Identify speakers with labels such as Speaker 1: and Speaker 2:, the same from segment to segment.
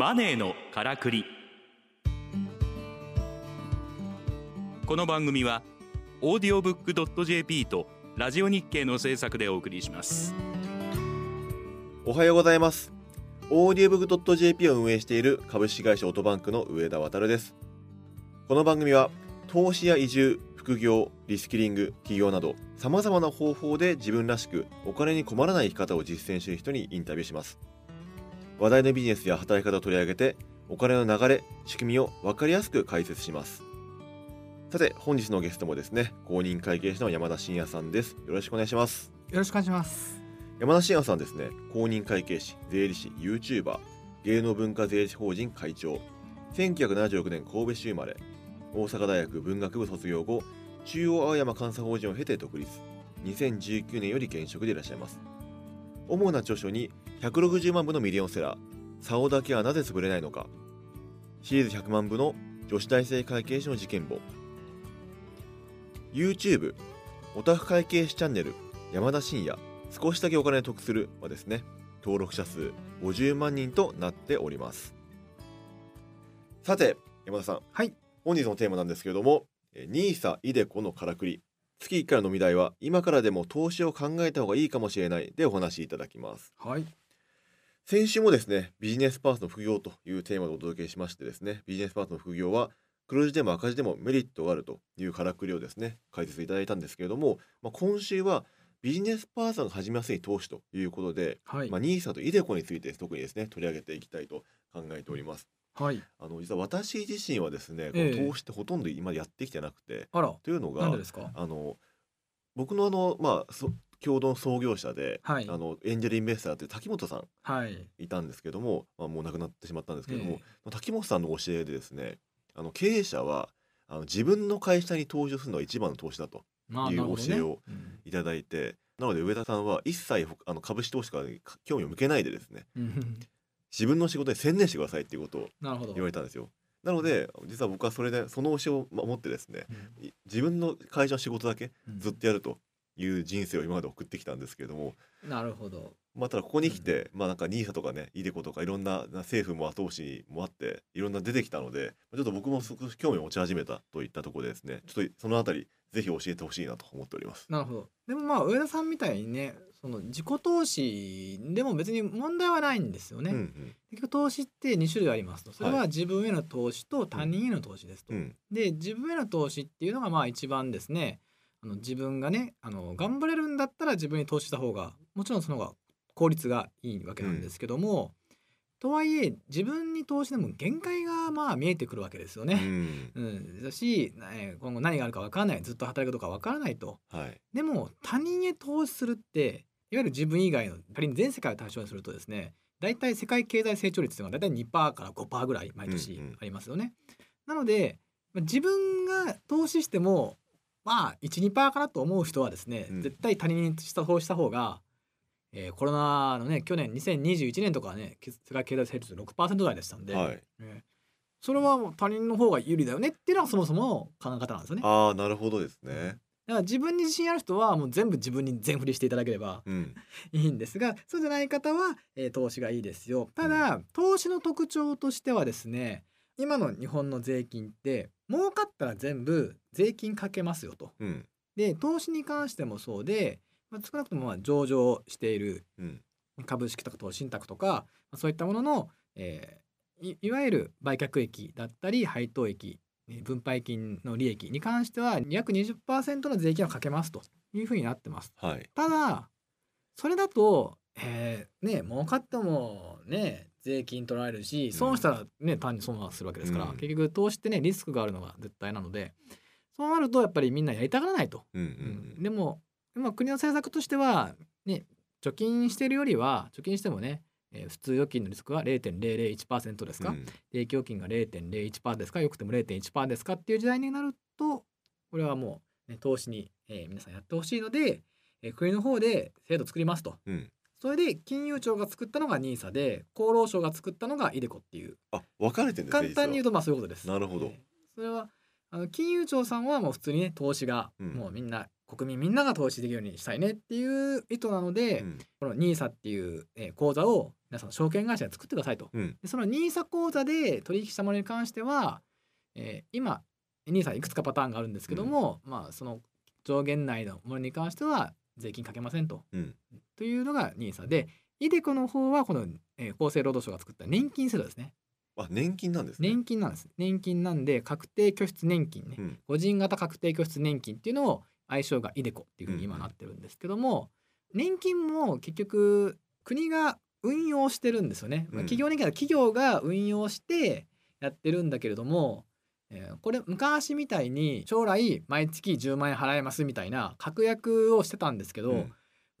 Speaker 1: マネーのからくり。この番組はオーディオブックドット JP とラジオ日経の制作でお送りします。
Speaker 2: おはようございます。オーディオブックドット JP を運営している株式会社オートバンクの上田渉です。この番組は投資や移住副業リスキリング起業などさまざまな方法で自分らしくお金に困らない生き方を実践している人にインタビューします。話題のビジネスや働き方を取り上げてお金の流れ仕組みを分かりやすく解説します。さて本日のゲストもですね公認会計士の山田真也さんです。よろしくお願いします。
Speaker 3: よろしくお願いします。
Speaker 2: 山田真也さんですね公認会計士税理士 YouTuber 芸能文化税理士法人会長。1976年神戸市生まれ。大阪大学文学部卒業後中央青山監査法人を経て独立。2019年より現職でいらっしゃいます主な著書に160万部のミリオンセラー「竿だけはなぜ潰れないのか」シリーズ100万部の女子大生会計士の事件簿。YouTube オタフ会計士チャンネル山田真也少しだけお金を得するはですね登録者数50万人となっております。さて山田さん。
Speaker 3: はい。
Speaker 2: 本日のテーマなんですけれども NISA イデコのからくり月1回の飲み代は今からでも投資を考えた方がいいかもしれないでお話しいただきます
Speaker 3: はい。
Speaker 2: 先週もですねビジネスパーツの副業というテーマでお届けしましてですねビジネスパーツの副業は黒字でも赤字でもメリットがあるというからくりをですね解説いただいたんですけれども、まあ、今週はビジネスパーソンが始めやすい投資ということで、
Speaker 3: はい。
Speaker 2: まあ、NISA とイデコについて特にですね取り上げていきたいと考えております
Speaker 3: はい。
Speaker 2: あの実は私自身はですね、こ
Speaker 3: ええ
Speaker 2: の投資ってほとんど今やってきてなくて
Speaker 3: あら。
Speaker 2: というのが
Speaker 3: なんでですか？
Speaker 2: あの僕のあのまあそ共同創業者で、
Speaker 3: はい
Speaker 2: あのエンジェルインベスターという滝本さん
Speaker 3: はい。
Speaker 2: いたんですけども、まあ、もう亡くなってしまったんですけども、
Speaker 3: え
Speaker 2: 滝本さんの教えでですねあの経営者はあの自分の会社に投資をするのが一番の投資だと
Speaker 3: まあ、
Speaker 2: いう教えを
Speaker 3: うん
Speaker 2: いただいて、なので上田さんは一切ほあの株式投資から興味を向けないでですね
Speaker 3: うん
Speaker 2: 自分の仕事に専念してくださいっていうことを。言われたんですよ。なので実は僕はそれでその教えを守ってですね
Speaker 3: うん
Speaker 2: い自分の会社の仕事だけ
Speaker 3: うん
Speaker 2: ずっとやるという人生を今まで送ってきたんですけれども、
Speaker 3: なるほど。
Speaker 2: まあ、ただここに来て、まあなんか NISA とかね iDeCo とかいろんなな政府も後押しもあっていろんな出てきたのでちょっと僕も少し興味を持ち始めたといったところでですねちょっとそのあたりぜひ教えてほしいなと思っております。
Speaker 3: なるほど。でもまあ上田さんみたいにね、その自己投資でも別に問題はないんですよね。
Speaker 2: うんうん
Speaker 3: 結局投資って2種類ありますと。それは自分への投資と他人への投資ですと。
Speaker 2: うん
Speaker 3: で自分への投資っていうのがまあ一番ですねあの自分がねあの頑張れるんだったら自分に投資した方がもちろんその方が効率がいいわけなんですけども、とはいえ自分に投資でも限界がまあ見えてくるわけですよ
Speaker 2: う
Speaker 3: ね。
Speaker 2: ん
Speaker 3: うん、だし、えー今後何があるか分からないずっと働くかどうか分からないと。
Speaker 2: はい
Speaker 3: でも他人へ投資するっていわゆる自分以外の仮に全世界を対象にするとですね大体世界経済成長率というのは大体2%から5%ぐらい毎年
Speaker 2: うんうん
Speaker 3: ありますよね。なのでまあ自分が投資してもまあ12%かなと思う人はですね、
Speaker 2: うん
Speaker 3: 絶対他人にした投資した方が、えーコロナのね去年2021年とかはね世界経済成長率6%台でしたんで、
Speaker 2: はい
Speaker 3: えーそれは他人の方が有利だよねっていうのがそもそもの考え方なんですよね。
Speaker 2: ああなるほどですね。
Speaker 3: だから自分に自信ある人はもう全部自分に全振りしていただければ
Speaker 2: うん。
Speaker 3: いいんですがそうじゃない方は、えー投資がいいですよ。ただ、投資の特徴としてはですね今の日本の税金って儲かったら全部税金かけますよと。
Speaker 2: うん。
Speaker 3: で投資に関してもそうで、まあ、少なくともまあ上場している
Speaker 2: うん。
Speaker 3: 株式とか投資信託とかまあそういったものの、えーいいわゆる売却益だったり配当益えー分配金の利益に関しては約20%の税金をかけますというふうになってます。
Speaker 2: はい。
Speaker 3: ただそれだと、えーね儲かってもね税金取られるし損したらね単に損はするわけですから、
Speaker 2: うん。
Speaker 3: 結局投資ってねリスクがあるのが絶対なのでそうなるとやっぱりみんなやりたがらないと。
Speaker 2: うんう
Speaker 3: うん。ん。でも今国の政策としてはね貯金してるよりは貯金してもね、えー普通預金のリスクは0.001%ですか、
Speaker 2: うん。
Speaker 3: 定期預金が0.01%ですか？よくても0.1%ですか？っていう時代になるとこれはもう、ね、投資に、えー皆さんやってほしいので、えー国の方で制度作りますと。
Speaker 2: うん。
Speaker 3: それで金融庁が作ったのが NISA で厚労省が作ったのが iDeCo っていう。
Speaker 2: あ分かれてるんですね
Speaker 3: 簡単に言うとまあそういうことです。
Speaker 2: なるほど。
Speaker 3: えーそれはあの金融庁さんはもう普通にね投資が
Speaker 2: うん。
Speaker 3: もうみんな国民みんなが投資できるようにしたいねっていう意図なので、
Speaker 2: うん
Speaker 3: この NISA っていう、えー口座を皆さん証券会社で作ってくださいと。
Speaker 2: うん
Speaker 3: でその NISA 口座で取引したものに関しては、えー今 NISA いくつかパターンがあるんですけども、まあその上限内のものに関しては税金かけませんと。
Speaker 2: うん
Speaker 3: というのが NISA で iDeCo の方はこの、えー厚生労働省が作った年金制度ですね。
Speaker 2: あ年金なんですね。
Speaker 3: 年金なんです。年金なんで確定拠出年金ね。
Speaker 2: うん
Speaker 3: 個人型確定拠出年金っていうのを愛称が iDeCo っていうふうに今なってるんですけども、年金も結局国が運用してるんですよね。ま企業年金は企業が運用してやってるんだけれども、えーこれ昔みたいに将来毎月10万円払えますみたいな確約をしてたんですけど、
Speaker 2: うん。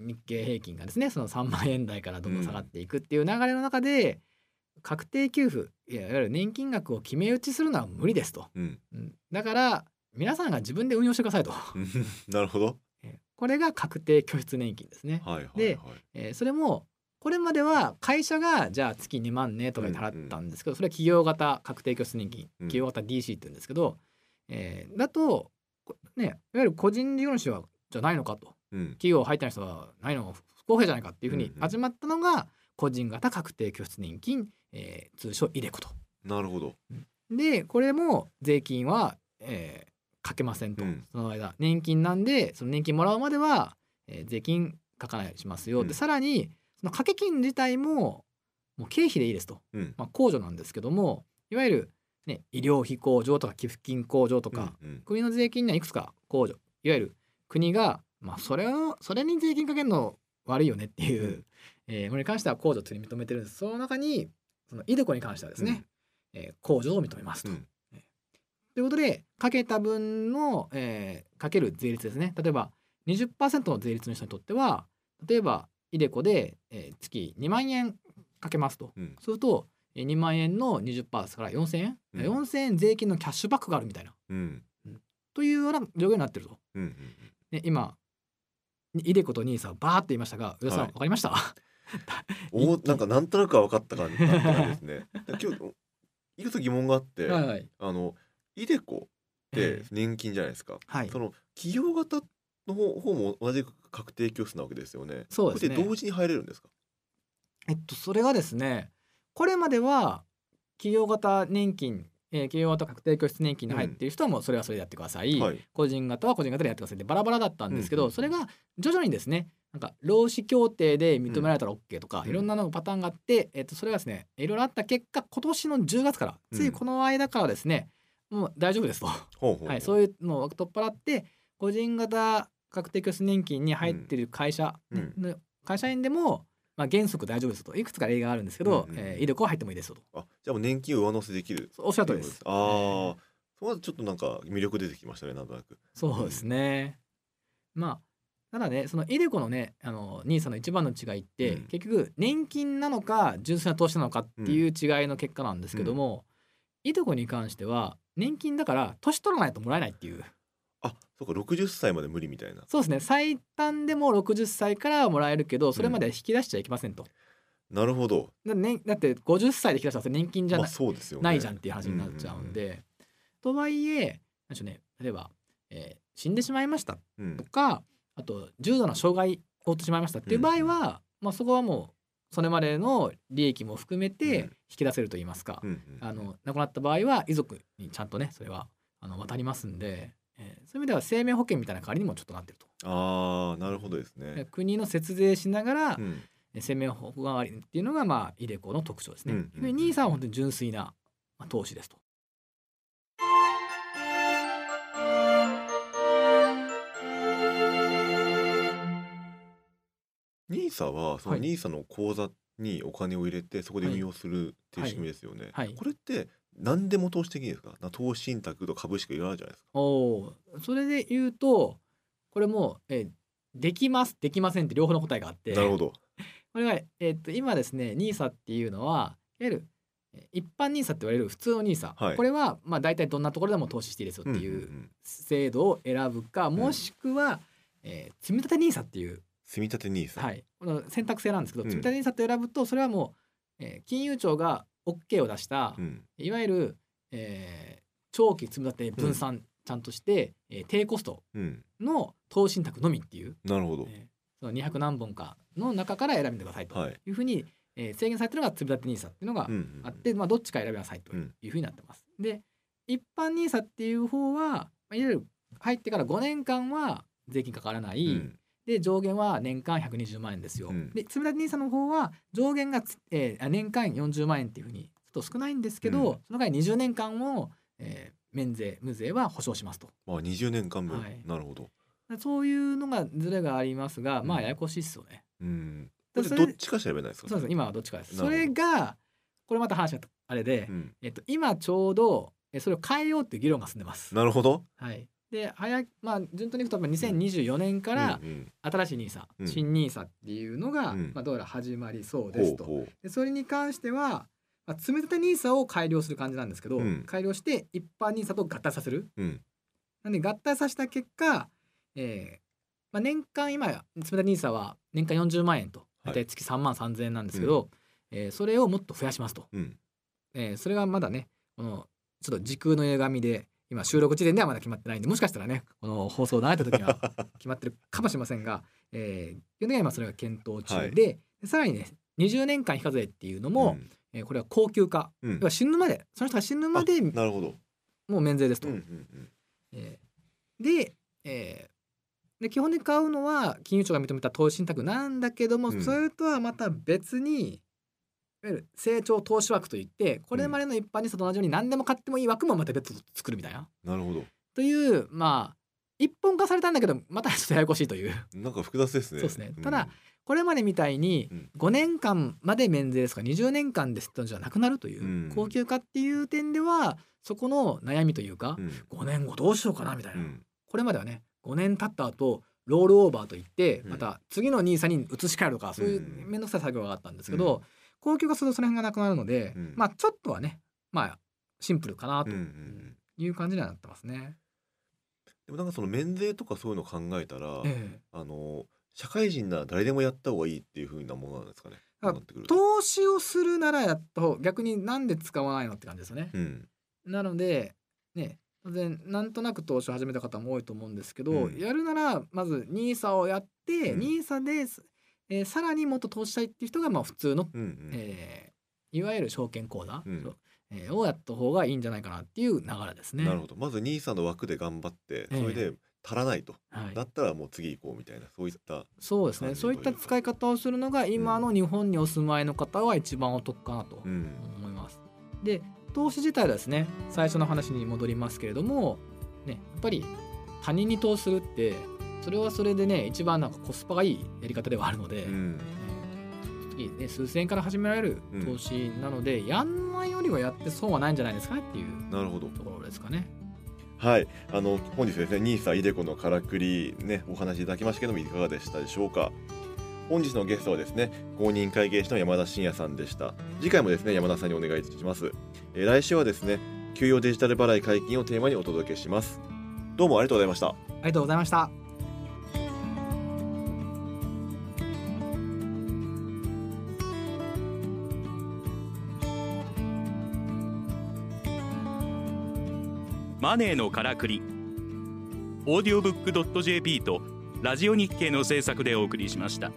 Speaker 3: 日経平均がですねその3万円台からどんどん下がっていくっていう流れの中で、確定給付いわゆる年金額を決め打ちするのは無理ですと。
Speaker 2: うん。
Speaker 3: うん。だから皆さんが自分で運用してくださいと。
Speaker 2: うん なるほど。
Speaker 3: えーこれが確定拠出年金ですね。
Speaker 2: はいはいはい。
Speaker 3: でえーそれもこれまでは会社がじゃあ月2万ねとかで払ったんですけど、それは企業型確定拠出年金
Speaker 2: うん
Speaker 3: 企業型 DC って言うんですけど、えーだとこねいわゆる個人事業主はじゃないのかと
Speaker 2: うん
Speaker 3: 企業入ってない人はないの不公平じゃないかっていうふうに
Speaker 2: うんうん
Speaker 3: 始まったのが個人型確定拠出年金、えー通称イデコと。
Speaker 2: なるほど。
Speaker 3: でこれも税金は、えーかけませんと、
Speaker 2: うん。
Speaker 3: その間年金なんでその年金もらうまでは、えー税金かかないようにしますよ、
Speaker 2: うん。
Speaker 3: でさらにその掛け金自体ももう経費でいいですと、
Speaker 2: うん。
Speaker 3: まあ、控除なんですけどもいわゆる、ね、医療費控除とか寄付金控除とか、
Speaker 2: うんうん。
Speaker 3: 国の税金にはいくつか控除。いわゆる国が、まあ、それをそれに税金かけるの悪いよねっていう、
Speaker 2: うん。
Speaker 3: えーものに関しては控除と認めてるんです。その中にそのイデコに関してはですね、えー控除を認めますと。
Speaker 2: うん
Speaker 3: ということでかけた分の、えーかける税率ですね。例えば20%の税率の人にとっては例えばイデコで、えー月2万円かけますと、
Speaker 2: うん。
Speaker 3: するとえー2万円の20%ですから4000円、
Speaker 2: うん。
Speaker 3: 4000円税金のキャッシュバックがあるみたいな。
Speaker 2: うん。
Speaker 3: というような状況になってると。
Speaker 2: うんうん
Speaker 3: で今イデコとニーサバーって言いましたが上田さん、
Speaker 2: はい。
Speaker 3: わかりました？
Speaker 2: おーなんかなんとなくは分かった感じですね。今日いくつ疑問があって、
Speaker 3: はいはい。
Speaker 2: あのイデコって
Speaker 3: えー
Speaker 2: 年金じゃないですか。
Speaker 3: はい。
Speaker 2: その企業型の方方も同じく確定拠出なわけですよね。
Speaker 3: そうですね。
Speaker 2: これで同時に入れるんですか？
Speaker 3: えっとそれがですねこれまでは企業型年金、えー企業型確定拠出年金に入っている人はもうそれはそれでやってください、
Speaker 2: はい。
Speaker 3: 個人型は個人型でやってくださいってバラバラだったんですけど、
Speaker 2: うんうん。
Speaker 3: それが徐々にですねなんか労使協定で認められたら OK とか、
Speaker 2: うん。
Speaker 3: いろんなのパターンがあって、えっと、それがですねいろいろあった結果今年の10月からついこの間からですね、もう大丈夫ですと、はい、そういうのを取っ払って個人型確定拠出年金に入ってる会社、
Speaker 2: うん。
Speaker 3: 会社員でも、まあ、原則大丈夫ですと。いくつか例があるんですけど、
Speaker 2: うんうん。
Speaker 3: えー、イデコは入ってもいいですよと。
Speaker 2: あじゃあもう年金を上乗せできる。
Speaker 3: おっしゃる通りです。
Speaker 2: ああ、そこはちょっとなんか魅力出てきましたねなんとなく。
Speaker 3: そうですね。まあただねそのイデコのねあのニーサの一番の違いって、
Speaker 2: うん。
Speaker 3: 結局年金なのか純粋な投資なのかっていう違いの結果なんですけども、イデコに関しては年金だから年取らないともらえないっていう
Speaker 2: あそうか60歳まで無理みたいな。
Speaker 3: そうですね最短でも60歳からはもらえるけどそれまでは引き出しちゃいけませんと。
Speaker 2: なるほど。
Speaker 3: だ,、ね、だって50歳で引き出したら年金じゃ
Speaker 2: まあ
Speaker 3: ない,、
Speaker 2: そうですよね。
Speaker 3: ないじゃんっていう話になっちゃうんで。とはいえなんでしょうね例えば、えー死んでしまいました
Speaker 2: うんうん。
Speaker 3: とかあと重度な障害を負ってしまいましたっていう場合は、まあ、そこはもうそれまでの利益も含め
Speaker 2: うん
Speaker 3: て引き出せると言いますか、
Speaker 2: うんうん
Speaker 3: あの亡くなった場合は遺族にちゃんとねそれはあの渡りますんで、えーそういう意味では生命保険みたいな代わりにもちょっとなってると。
Speaker 2: ああなるほどです
Speaker 3: で
Speaker 2: ね。
Speaker 3: 国の節税しながら、
Speaker 2: うん
Speaker 3: えー生命保険代わりっていうのがまあイデコの特徴ですね。
Speaker 2: うんうん
Speaker 3: でニーサは本当に純粋な、まあ、投資ですと。
Speaker 2: ニーサはその
Speaker 3: はい。
Speaker 2: ニーサの口座にお金を入れてそこで運用するっていう仕組みですよね。
Speaker 3: はい。はい
Speaker 2: これって何でも投資的にですか？な投資信託と株式いろいろあるじゃないですか。
Speaker 3: おー。それで言うとこれも、えーできますできませんって両方の答えがあって。
Speaker 2: なるほど。
Speaker 3: これは、えーっと今ですね NISA っていうのはいわゆるえー一般 NISA って言われる普通の NISA、
Speaker 2: はい。
Speaker 3: これはまあ大体どんなところでも投資していいですよってい
Speaker 2: んん
Speaker 3: うん。制度を選ぶか、もしくは、えー積み立て NISA っていう、
Speaker 2: 積み立てニーサ。
Speaker 3: はい、この選択制なんですけど、
Speaker 2: うん。
Speaker 3: 積み立て NISA って選ぶとそれはもう、えー金融庁が OK を出した、
Speaker 2: うん。
Speaker 3: いわゆる、えー長期積み立て分散ちゃんとして、えー低コスト
Speaker 2: うん
Speaker 3: の投資信託のみっていう、
Speaker 2: なるほど。
Speaker 3: えーその200何本かの中から選んでくださいと
Speaker 2: はい。
Speaker 3: いうふうに、えー制限されてるのが積立 NISA っていうのが
Speaker 2: うんうん
Speaker 3: あって、まあ、どっちか選びなさいと
Speaker 2: うん
Speaker 3: いうふうになってます。で一般 NISA っていう方は、まあ、いわゆる入ってから5年間は税金かからない、
Speaker 2: うん
Speaker 3: で上限は年間120万円ですよ。
Speaker 2: うん。
Speaker 3: で積立 NISA の方は上限がつ、えーあ年間40万円っていうふうにちょっと少ないんですけど、
Speaker 2: うん。
Speaker 3: その代わり20年間を、えー免税無税は保証しますと。
Speaker 2: まあ20年間分、
Speaker 3: はい。
Speaker 2: なるほど。
Speaker 3: そういうのがズレがありますが、ま
Speaker 2: うん。
Speaker 3: あややこしいですよね。
Speaker 2: うん。どっちか調べないですか？
Speaker 3: そうです今はどっちかです。それがこれまた話があれで、
Speaker 2: うん、
Speaker 3: えっと、今ちょうどえそれを変えようっていう議論が進んでます。
Speaker 2: なるほど。
Speaker 3: はい、で早いまあ順当にいくとやっぱ2024年から新しい NISA、
Speaker 2: うん。
Speaker 3: 新 NISA っていうのが、
Speaker 2: うん。
Speaker 3: まあ、どうやら始まりそうですと。
Speaker 2: ほうほ
Speaker 3: でそれに関しては、まあ、積み立て NISA を改良する感じなんですけど、
Speaker 2: うん。
Speaker 3: 改良して一般 NISA と合体させる。
Speaker 2: ううん。
Speaker 3: なんで合体させた結果、えーまあ、年間今積み立て NISA は年間40万円と
Speaker 2: はい。
Speaker 3: 大体月3万3,000円なんですけど、えーそれをもっと増やしますと。
Speaker 2: うん。
Speaker 3: えーそれがまだねこのちょっと時空の歪みで今収録時点ではまだ決まってないんでもしかしたらねこの放送を流れた時には 決まってるかもしれませんが、えー、基本的には今それが検討中で,、
Speaker 2: はい。
Speaker 3: でさらにね20年間非課税っていうのも、えーこれは高級化、
Speaker 2: うん。うん
Speaker 3: 要は死ぬまでその人が死ぬまで
Speaker 2: あなるほど。
Speaker 3: もう免税ですと。
Speaker 2: うんうん
Speaker 3: えーで,、えーで基本で買うのは金融庁が認めた投資信託なんだけども、
Speaker 2: うん。
Speaker 3: それとはまた別にいわゆる成長投資枠といってこれまでの一般にと同じように何でも買ってもいい枠もまた別途作るみたいな。
Speaker 2: なるほど。
Speaker 3: というまあ一本化されたんだけどまたちょっとややこしいという。
Speaker 2: なんか複雑ですね。
Speaker 3: そうですね。
Speaker 2: ん。
Speaker 3: ただこれまでみたいに
Speaker 2: うん。
Speaker 3: 5年間まで免税ですか20年間ですってのじゃなくなるという、
Speaker 2: うん。
Speaker 3: 高級化っていう点ではそこの悩みというか、
Speaker 2: うん。
Speaker 3: 5年後どうしようかなみたいな、
Speaker 2: うん。
Speaker 3: これまではね5年経った後ロールオーバーといって
Speaker 2: うん。
Speaker 3: また次の NISA に移し替えるとかそういう
Speaker 2: うん。
Speaker 3: 面倒くさい作業があったんですけど、高級化するとその辺がなくなるので、
Speaker 2: うん。
Speaker 3: まあちょっとはねまあシンプルかなという感じにはなってますね。
Speaker 2: でもなんかその免税とかそういうの考えたら、
Speaker 3: ええ。
Speaker 2: あの社会人なら誰でもやった方がいいっていう風なものなんですかね？
Speaker 3: 投資をするならやった方逆になんで使わないのって感じですよね。
Speaker 2: うん。
Speaker 3: なのでね当然なんとなく投資を始めた方も多いと思うんですけど、
Speaker 2: うん。
Speaker 3: やるならまず NISA をやって、
Speaker 2: うん。
Speaker 3: NISA で、えーさらにもっと投資したいっていう人がまあ普通の、
Speaker 2: うんうん。
Speaker 3: えーいわゆる証券口座、
Speaker 2: うん。
Speaker 3: えーをやった方がいいんじゃないかなっていう流れですね。
Speaker 2: なるほど。まず NISA の枠で頑張って
Speaker 3: ええ。
Speaker 2: それで足らないと、
Speaker 3: はい。
Speaker 2: だったらもう次行こうみたいなそういった
Speaker 3: そうですね。そういった使い方をするのが今の日本にお住まいの方は一番お得かなと
Speaker 2: うん。
Speaker 3: 思います。で投資自体はですね最初の話に戻りますけれども、ね、やっぱり他人に投資するってそれはそれでね一番なんかコスパがいいやり方ではあるので、
Speaker 2: うん。
Speaker 3: えーね、数千円から始められる投資なので、やんないよりはやって損はないんじゃないですかねっていう
Speaker 2: なるほど。
Speaker 3: ところですかね。
Speaker 2: はい。あの本日ですね NISA イデコのからくりねお話しいただきましたけどもいかがでしたでしょうか？本日のゲストはですね公認会計士の山田真也さんでした。次回もですね山田さんにお願いします、えー来週はですね給与デジタル払い解禁をテーマにお届けします。どうもありがとうございました。
Speaker 3: ありがとうございました。
Speaker 1: マネーのからくりオーディオブック JP とラジオ日経の制作でお送りしました。